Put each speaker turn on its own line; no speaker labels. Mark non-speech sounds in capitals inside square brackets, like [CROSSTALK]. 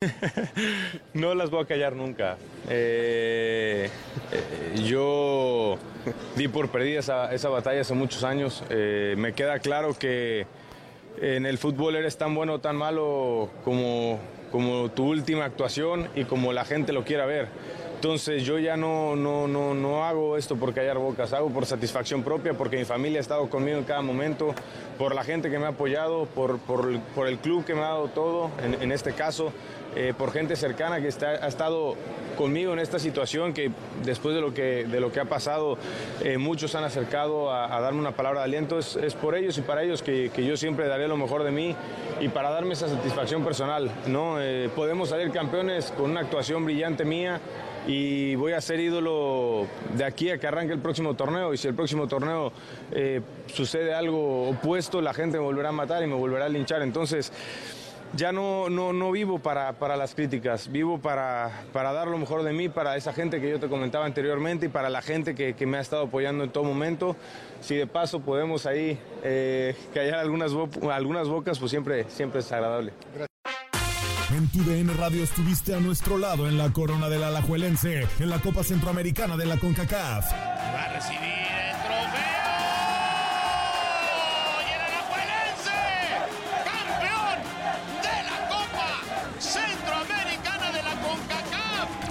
[LAUGHS]
No las voy a callar nunca. Eh, eh, yo di por perdida esa, esa batalla hace muchos años. Eh, me queda claro que en el fútbol eres tan bueno o tan malo como, como tu última actuación y como la gente lo quiera ver. Entonces yo ya no, no, no, no hago esto por callar bocas, hago por satisfacción propia, porque mi familia ha estado conmigo en cada momento, por la gente que me ha apoyado, por, por, el club que me ha dado todo, en este caso, eh, por gente cercana que está, ha estado conmigo en esta situación, que después de lo que, de lo que ha pasado, eh, muchos han acercado a, darme una palabra de aliento. Es, es por ellos y para ellos que, que, yo siempre daré lo mejor de mí y para darme esa satisfacción personal. ¿no? Eh, podemos salir campeones con una actuación brillante mía y voy a ser ídolo de aquí a que arranque el próximo torneo y si el próximo torneo eh, sucede algo opuesto, la gente me volverá a matar y me volverá a linchar. Entonces, ya no, no, no vivo para, para, las críticas, vivo para, para, dar lo mejor de mí, para esa gente que yo te comentaba anteriormente y para la gente que, que me ha estado apoyando en todo momento. Si de paso podemos ahí eh, callar algunas, algunas bocas, pues siempre, siempre es agradable.
En tu DN Radio estuviste a nuestro lado en la corona del Alajuelense, en la Copa Centroamericana de la CONCACAF.